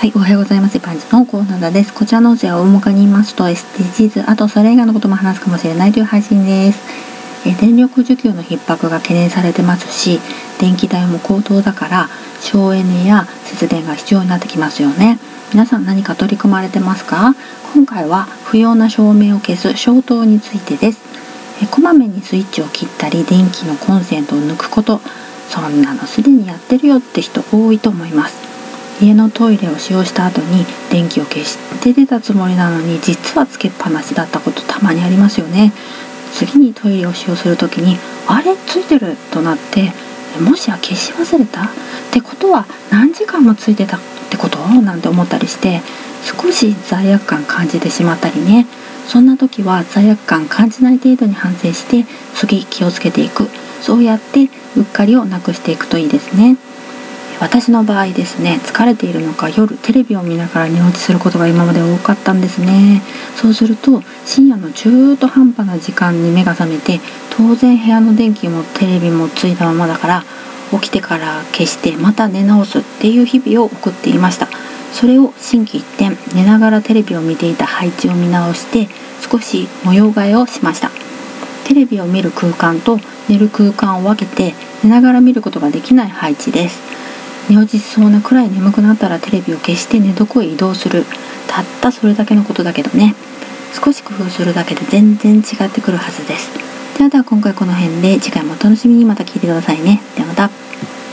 はい、おはようございます。パンチのコーナーです。こちらの音声は大まかに言いますと SDGs、あとそれ以外のことも話すかもしれないという配信です。え電力需給の逼迫が懸念されてますし、電気代も高騰だから省エネや節電が必要になってきますよね。皆さん何か取り組まれてますか？今回は不要な照明を消す消灯についてです。えこまめにスイッチを切ったり電気のコンセントを抜くこと、そんなのすでにやってるよって人多いと思います。家のトイレを使用した後に電気を消して出たつもりなのに実はつけっぱなしだったことたまにありますよね。次にトイレを使用する時にあれ？ついてる？となってもしや消し忘れた？ってことは何時間もついてたってこと？なんて思ったりして少し罪悪感感じてしまったりね。そんな時は罪悪感感じない程度に反省して次気をつけていく。そうやってうっかりをなくしていくといいですね。私の場合ですね疲れているのか夜テレビを見ながら寝落ちすることが今まで多かったんですね。そうすると深夜の中途半端な時間に目が覚めて当然部屋の電気もテレビもついたままだから起きてから消してまた寝直すっていう日々を送っていました。それを心機一転寝ながらテレビを見ていた配置を見直して少し模様替えをしました。テレビを見る空間と寝る空間を分けて寝ながら見ることができない配置です。寝落ちしそうなくらい眠くなったらテレビを消して寝床へ移動する。たったそれだけのことだけどね。少し工夫するだけで全然違ってくるはずです。ではでは今回この辺で次回もお楽しみに。また聞いてくださいね。ではまた。